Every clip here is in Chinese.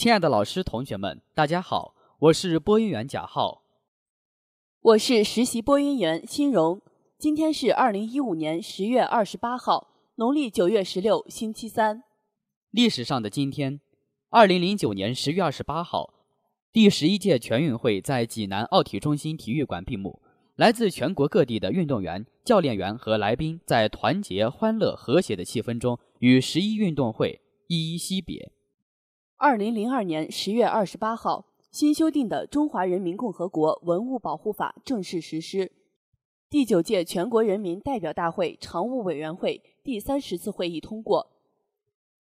亲爱的老师、同学们，大家好，我是播音员贾浩，我是实习播音员辛荣。今天是二零一五年十月二十八号，农历九月十六，星期三。历史上的今天，二零零九年十月二十八号，第十一届全运会在济南奥体中心体育馆闭幕。来自全国各地的运动员、教练员和来宾，在团结、欢乐、和谐的气氛中，与十一运动会依依惜别。二零零二年十月二十八号，新修订的《中华人民共和国文物保护法》正式实施。第九届全国人民代表大会常务委员会第三十次会议通过《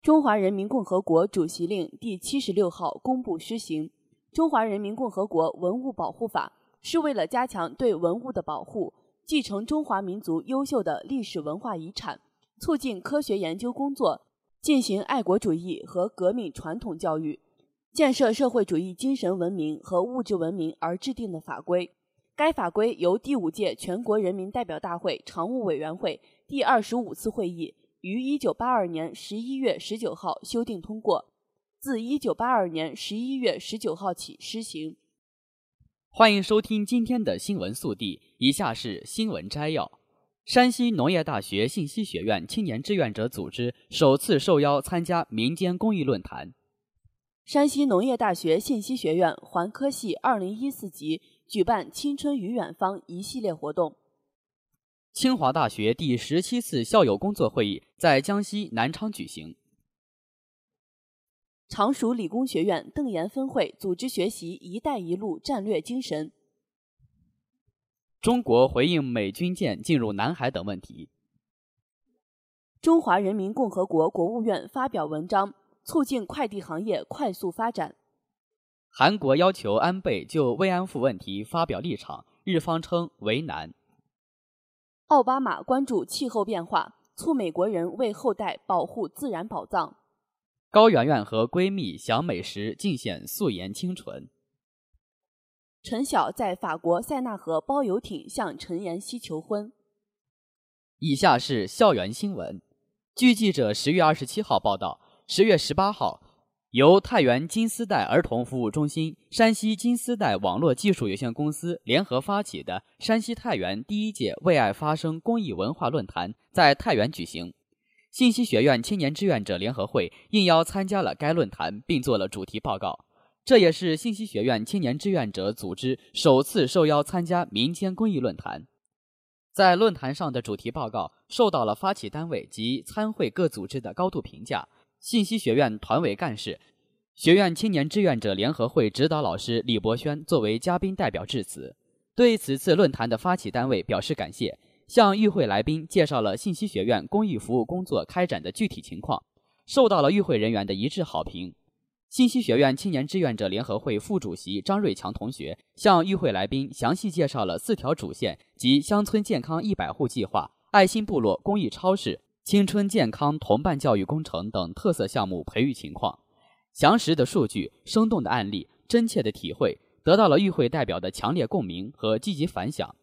中华人民共和国主席令》第七十六号公布施行。《中华人民共和国文物保护法》是为了加强对文物的保护，继承中华民族优秀的历史文化遗产，促进科学研究工作。进行爱国主义和革命传统教育，建设社会主义精神文明和物质文明而制定的法规。该法规由第五届全国人民代表大会常务委员会第二十五次会议于一九八二年十一月十九号修订通过，自一九八二年十一月十九号起施行。欢迎收听今天的新闻速递，以下是新闻摘要。山西农业大学信息学院青年志愿者组织首次受邀参加民间公益论坛。山西农业大学信息学院环科系二零一四级举办“青春与远方”一系列活动。清华大学第十七次校友工作会议在江西南昌举行。常熟理工学院邓岩分会组织学习“一带一路”战略精神。中国回应美军舰进入南海等问题。中华人民共和国国务院发表文章，促进快递行业快速发展。韩国要求安倍就慰安妇问题发表立场，日方称为难。奥巴马关注气候变化，促美国人为后代保护自然宝藏。高圆圆和闺蜜享美食，尽显素颜清纯。陈晓在法国塞纳河包游艇向陈妍希求婚。以下是校园新闻。据记者十月二十七号报道，十月十八号，由太原金丝带儿童服务中心、山西金丝带网络技术有限公司联合发起的山西太原第一届“为爱发声”公益文化论坛在太原举行。信息学院青年志愿者联合会应邀参加了该论坛，并做了主题报告。这也是信息学院青年志愿者组织首次受邀参加民间公益论坛。在论坛上的主题报告受到了发起单位及参会各组织的高度评价。信息学院团委干事、学院青年志愿者联合会指导老师李博轩作为嘉宾代表致辞，对此次论坛的发起单位表示感谢，向与会来宾介绍了信息学院公益服务工作开展的具体情况，受到了与会人员的一致好评。信息学院青年志愿者联合会副主席张瑞强同学向与会来宾详细介绍了四条主线及乡村健康一百户计划、爱心部落公益超市、青春健康同伴教育工程等特色项目培育情况。详实的数据、生动的案例、真切的体会，得到了与会代表的强烈共鸣和积极反响。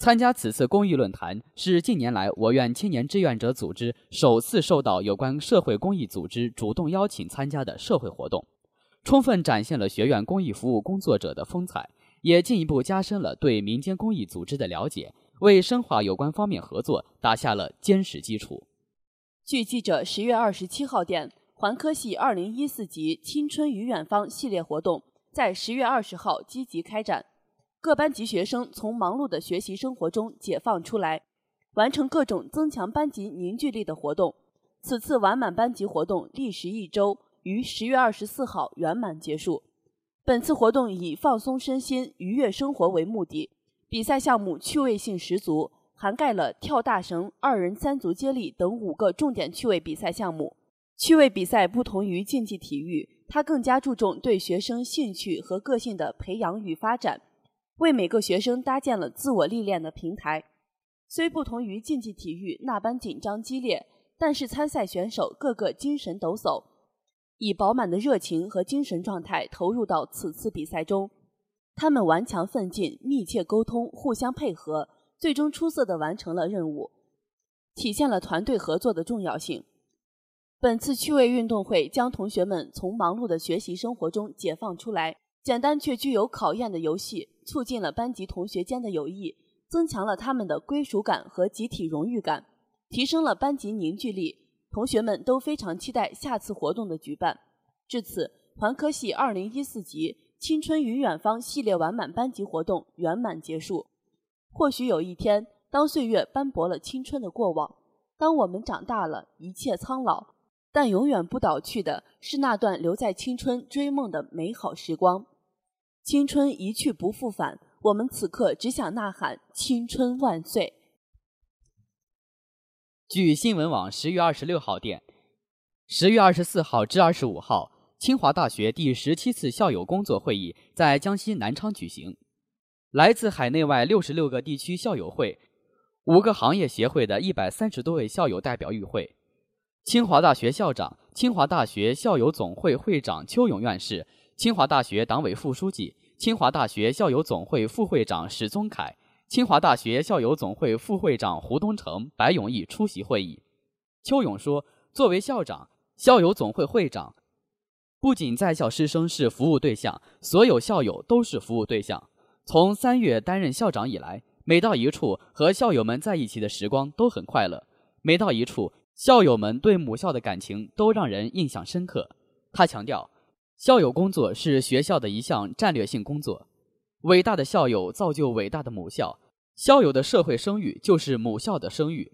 参加此次公益论坛是近年来我院青年志愿者组织首次受到有关社会公益组织主动邀请参加的社会活动，充分展现了学院公益服务工作者的风采，也进一步加深了对民间公益组织的了解，为深化有关方面合作打下了坚实基础。据记者十月二十七号电，环科系二零一四级“青春与远方”系列活动在十月二十号积极开展。各班级学生从忙碌的学习生活中解放出来，完成各种增强班级凝聚力的活动。此次完满班级活动历时一周，于十月二十四号圆满结束。本次活动以放松身心、愉悦生活为目的，比赛项目趣味性十足，涵盖了跳大绳、二人三足接力等五个重点趣味比赛项目。趣味比赛不同于竞技体育，它更加注重对学生兴趣和个性的培养与发展，为每个学生搭建了自我历练的平台。虽不同于竞技体育那般紧张激烈，但是参赛选手个个精神抖擞，以饱满的热情和精神状态投入到此次比赛中。他们顽强奋进，密切沟通，互相配合，最终出色地完成了任务，体现了团队合作的重要性。本次趣味运动会将同学们从忙碌的学习生活中解放出来，简单却具有考验的游戏，促进了班级同学间的友谊，增强了他们的归属感和集体荣誉感，提升了班级凝聚力。同学们都非常期待下次活动的举办。至此，环科系二零一四级“青春与远方”系列完满班级活动圆满结束。或许有一天，当岁月斑驳了青春的过往，当我们长大了，一切苍老。但永远不倒去的是那段留在青春追梦的美好时光。青春一去不复返，我们此刻只想呐喊：青春万岁！据新闻网十月二十六号电，十月二十四号至二十五号，清华大学第十七次校友工作会议在江西南昌举行，来自海内外六十六个地区校友会、五个行业协会的一百三十多位校友代表与会。清华大学校长、清华大学校友总会会长邱勇院士、清华大学党委副书记、清华大学校友总会副会长史宗凯、清华大学校友总会副会长胡东成、白永义出席会议。邱勇说：“作为校长、校友总会会长，不仅在校师生是服务对象，所有校友都是服务对象。从三月担任校长以来，每到一处和校友们在一起的时光都很快乐，每到一处。”校友们对母校的感情都让人印象深刻。他强调，校友工作是学校的一项战略性工作。伟大的校友造就伟大的母校，校友的社会声誉就是母校的声誉。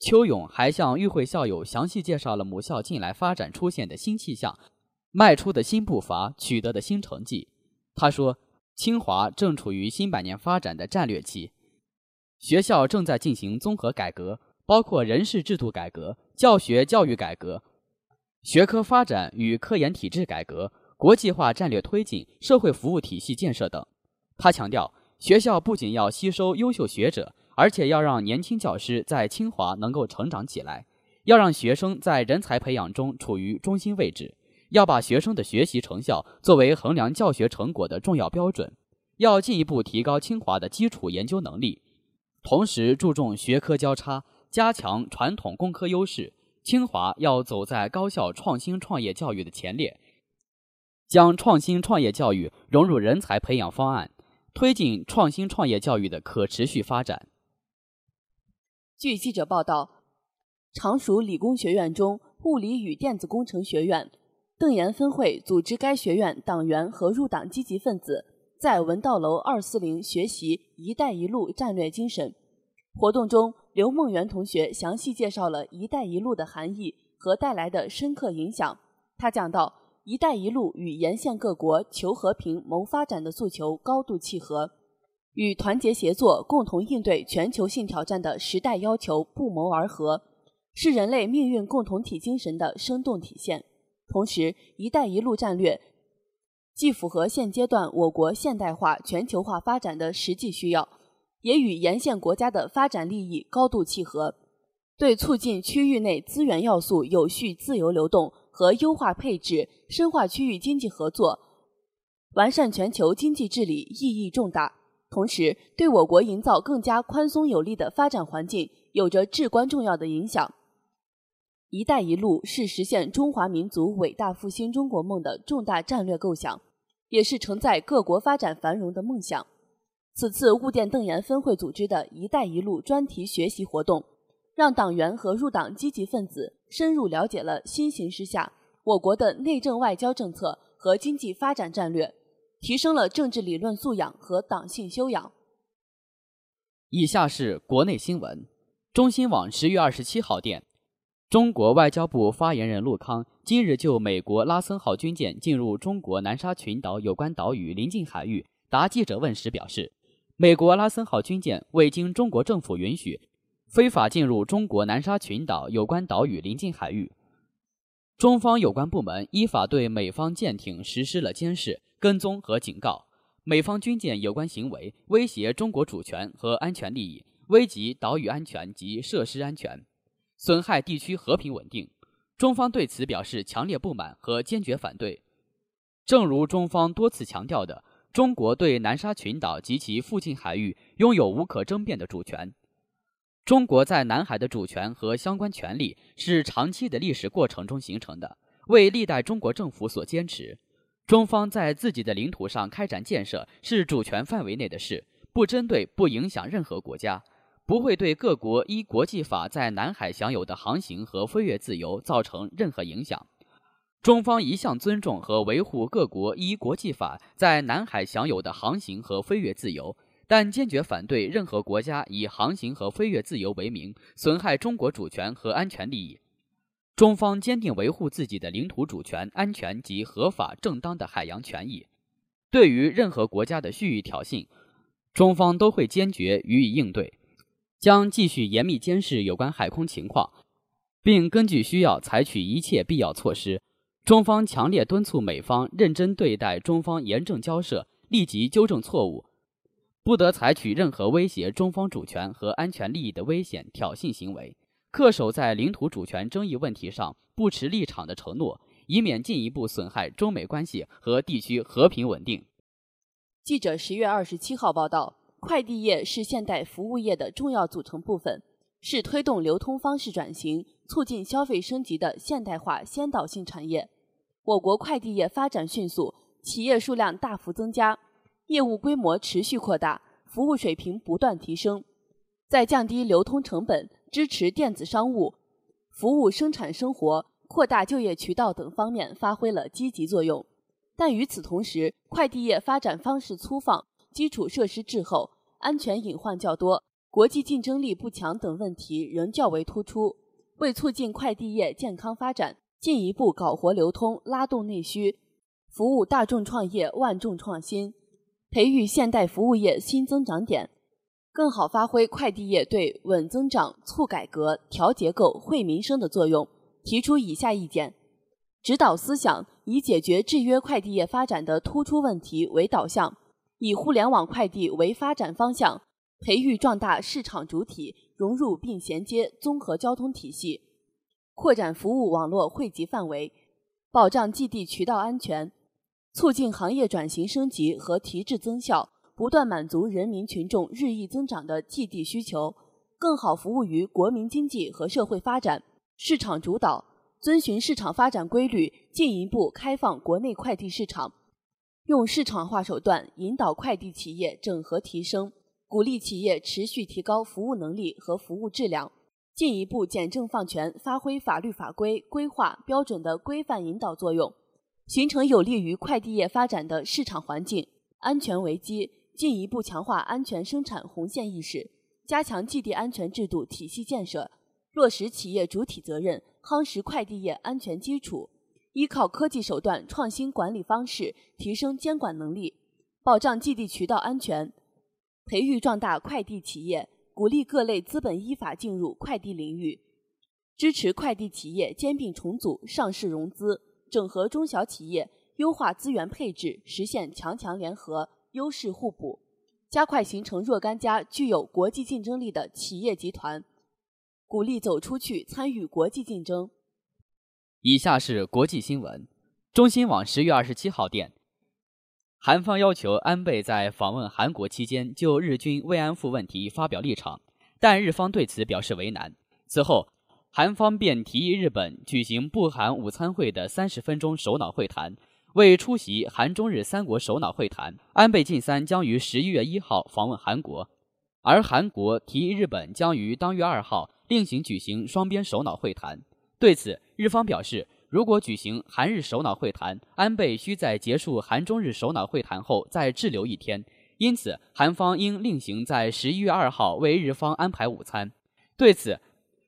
邱勇还向与会校友详细介绍了母校近来发展出现的新气象、迈出的新步伐、取得的新成绩。他说，清华正处于新百年发展的战略期，学校正在进行综合改革。包括人事制度改革、教学教育改革、学科发展与科研体制改革、国际化战略推进、社会服务体系建设等。他强调，学校不仅要吸收优秀学者，而且要让年轻教师在清华能够成长起来，要让学生在人才培养中处于中心位置，要把学生的学习成效作为衡量教学成果的重要标准，要进一步提高清华的基础研究能力，同时注重学科交叉。加强传统工科优势，清华要走在高校创新创业教育的前列，将创新创业教育融入人才培养方案，推进创新创业教育的可持续发展。据记者报道，常熟理工学院中物理与电子工程学院邓岩分会组织该学院党员和入党积极分子在文道楼二四零学习“一带一路”战略精神。活动中，刘梦圆同学详细介绍了“一带一路”的含义和带来的深刻影响。他讲到，“一带一路”与沿线各国求和平、谋发展的诉求高度契合，与团结协作、共同应对全球性挑战的时代要求不谋而合，是人类命运共同体精神的生动体现。同时，“一带一路”战略既符合现阶段我国现代化、全球化发展的实际需要。也与沿线国家的发展利益高度契合，对促进区域内资源要素有序自由流动和优化配置、深化区域经济合作、完善全球经济治理意义重大。同时，对我国营造更加宽松有利的发展环境有着至关重要的影响。“一带一路”是实现中华民族伟大复兴中国梦的重大战略构想，也是承载各国发展繁荣的梦想。此次物电邓岩分会组织的一带一路专题学习活动，让党员和入党积极分子深入了解了新形势下我国的内政外交政策和经济发展战略，提升了政治理论素养和党性修养。以下是国内新闻。中新网十月二十七号电，中国外交部发言人陆康今日就美国拉森号军舰进入中国南沙群岛有关岛屿临近海域答记者问时表示。美国拉森号军舰未经中国政府允许，非法进入中国南沙群岛有关岛屿临近海域。中方有关部门依法对美方舰艇实施了监视、跟踪和警告。美方军舰有关行为威胁中国主权和安全利益，危及岛屿安全及设施安全，损害地区和平稳定。中方对此表示强烈不满和坚决反对。正如中方多次强调的，中国对南沙群岛及其附近海域拥有无可争辩的主权。中国在南海的主权和相关权利是长期的历史过程中形成的，为历代中国政府所坚持。中方在自己的领土上开展建设是主权范围内的事，不针对、不影响任何国家，不会对各国依国际法在南海享有的航行和飞越自由造成任何影响。中方一向尊重和维护各国依国际法在南海享有的航行和飞越自由，但坚决反对任何国家以航行和飞越自由为名损害中国主权和安全利益。中方坚定维护自己的领土主权、安全及合法正当的海洋权益。对于任何国家的蓄意挑衅，中方都会坚决予以应对，将继续严密监视有关海空情况，并根据需要采取一切必要措施。中方强烈敦促美方认真对待中方严正交涉，立即纠正错误，不得采取任何威胁中方主权和安全利益的危险挑衅行为。恪守在领土主权争议问题上不持立场的承诺，以免进一步损害中美关系和地区和平稳定。记者十月二十七号报道，快递业是现代服务业的重要组成部分，是推动流通方式转型、促进消费升级的现代化先导性产业。我国快递业发展迅速，企业数量大幅增加，业务规模持续扩大，服务水平不断提升，在降低流通成本。支持电子商务、服务生产生活、扩大就业渠道等方面发挥了积极作用，但与此同时，快递业发展方式粗放、基础设施滞后、安全隐患较多、国际竞争力不强等问题仍较为突出。为促进快递业健康发展，进一步搞活流通、拉动内需，服务大众创业、万众创新，培育现代服务业新增长点。更好发挥快递业对稳增长、促改革、调结构、惠民生的作用，提出以下意见：指导思想以解决制约快递业发展的突出问题为导向，以互联网快递为发展方向，培育壮大市场主体，融入并衔接综合交通体系，扩展服务网络惠及范围，保障寄递渠道安全，促进行业转型升级和提质增效。不断满足人民群众日益增长的寄递需求，更好服务于国民经济和社会发展。市场主导，遵循市场发展规律，进一步开放国内快递市场，用市场化手段引导快递企业整合提升，鼓励企业持续提高服务能力和服务质量，进一步简政放权，发挥法律法规、规划标准的规范引导作用，形成有利于快递业发展的市场环境。安全为基。进一步强化安全生产红线意识，加强寄递安全制度体系建设，落实企业主体责任，夯实快递业安全基础。依靠科技手段创新管理方式，提升监管能力，保障寄递渠道安全，培育壮大快递企业，鼓励各类资本依法进入快递领域，支持快递企业兼并重组、上市融资，整合中小企业，优化资源配置，实现强强联合。优势互补，加快形成若干家具有国际竞争力的企业集团，鼓励走出去参与国际竞争。以下是国际新闻：中新网十月二十七号电，韩方要求安倍在访问韩国期间就日军慰安妇问题发表立场，但日方对此表示为难。此后，韩方便提议日本举行不韩午餐会的三十分钟首脑会谈。为出席韩中日三国首脑会谈，安倍晋三将于十一月一号访问韩国，而韩国提议日本将于当月二号另行举行双边首脑会谈。对此，日方表示，如果举行韩日首脑会谈，安倍需在结束韩中日首脑会谈后再滞留一天，因此韩方应另行在十一月二号为日方安排午餐。对此，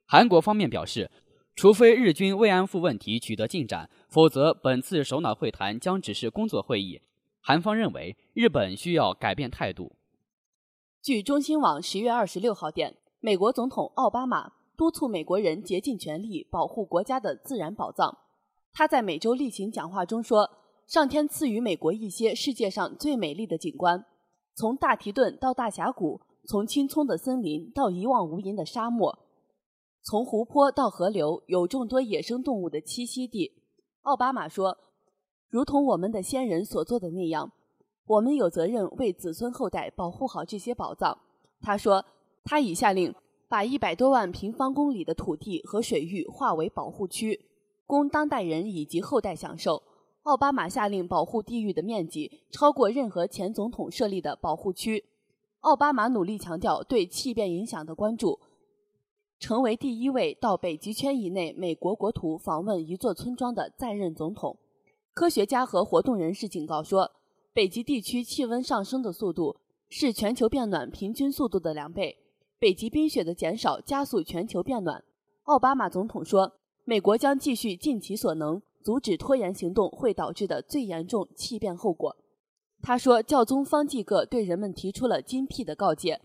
韩国方面表示。除非日军慰安妇问题取得进展，否则本次首脑会谈将只是工作会议。韩方认为日本需要改变态度。据中新网十月二十六号电，美国总统奥巴马督促美国人竭尽全力保护国家的自然宝藏。他在美洲例行讲话中说：“上天赐予美国一些世界上最美丽的景观，从大提顿到大峡谷，从青葱的森林到一望无垠的沙漠，从湖泊到河流，有众多野生动物的栖息地。”奥巴马说：“如同我们的先人所做的那样，我们有责任为子孙后代保护好这些宝藏。”他说：“他已下令把一百多万平方公里的土地和水域划为保护区。”供当代人以及后代享受。奥巴马下令保护地域的面积超过任何前总统设立的保护区。奥巴马努力强调对气变影响的关注，成为第一位到北极圈以内美国国土访问一座村庄的在任总统。科学家和活动人士警告说，北极地区气温上升的速度是全球变暖平均速度的两倍。北极冰雪的减少加速全球变暖。奥巴马总统说。美国将继续尽其所能阻止拖延行动会导致的最严重气变后果。他说：“教宗方济各对人们提出了精辟的告诫：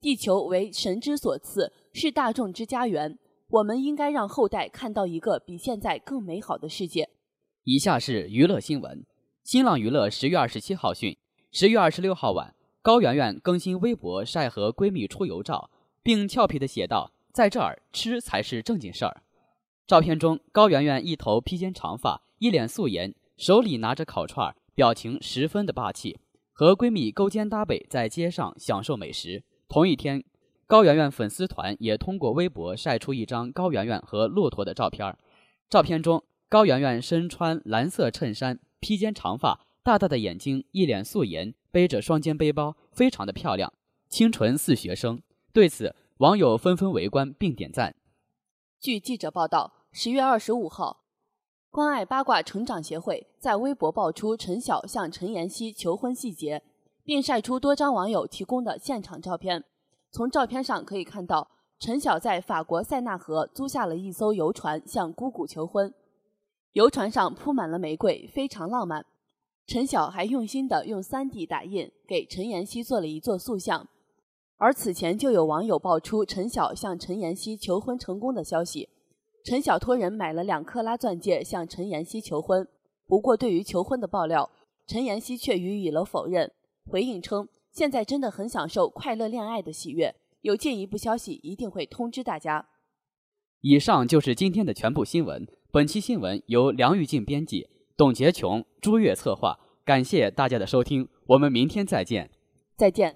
地球为神之所赐，是大众之家园。我们应该让后代看到一个比现在更美好的世界。”以下是娱乐新闻：新浪娱乐十月二十七号讯，十月二十六号晚，高圆圆更新微博晒和闺蜜出游照，并俏皮地写道：“在这儿吃才是正经事儿。”照片中，高圆圆一头披肩长发，一脸素颜，手里拿着烤串，表情十分的霸气，和闺蜜勾肩搭背在街上享受美食。同一天，高圆圆粉丝团也通过微博晒出一张高圆圆和骆驼的照片。照片中，高圆圆身穿蓝色衬衫，披肩长发，大大的眼睛，一脸素颜，背着双肩背包，非常的漂亮，清纯似学生。对此，网友纷纷围观并点赞。据记者报道。十月二十五号，关爱八卦成长协会在微博爆出陈晓向陈妍希求婚细节，并晒出多张网友提供的现场照片。从照片上可以看到，陈晓在法国塞纳河租下了一艘游船向姑姑求婚，游船上铺满了玫瑰，非常浪漫。陈晓还用心地用 3D 打印给陈妍希做了一座塑像。而此前就有网友爆出陈晓向陈妍希求婚成功的消息。陈晓托人买了两克拉钻戒向陈妍希求婚，不过对于求婚的爆料，陈妍希却予以了否认，回应称现在真的很享受快乐恋爱的喜悦，有进一步消息一定会通知大家。以上就是今天的全部新闻，本期新闻由梁玉静编辑，董洁琼、朱越策划，感谢大家的收听，我们明天再见，再见。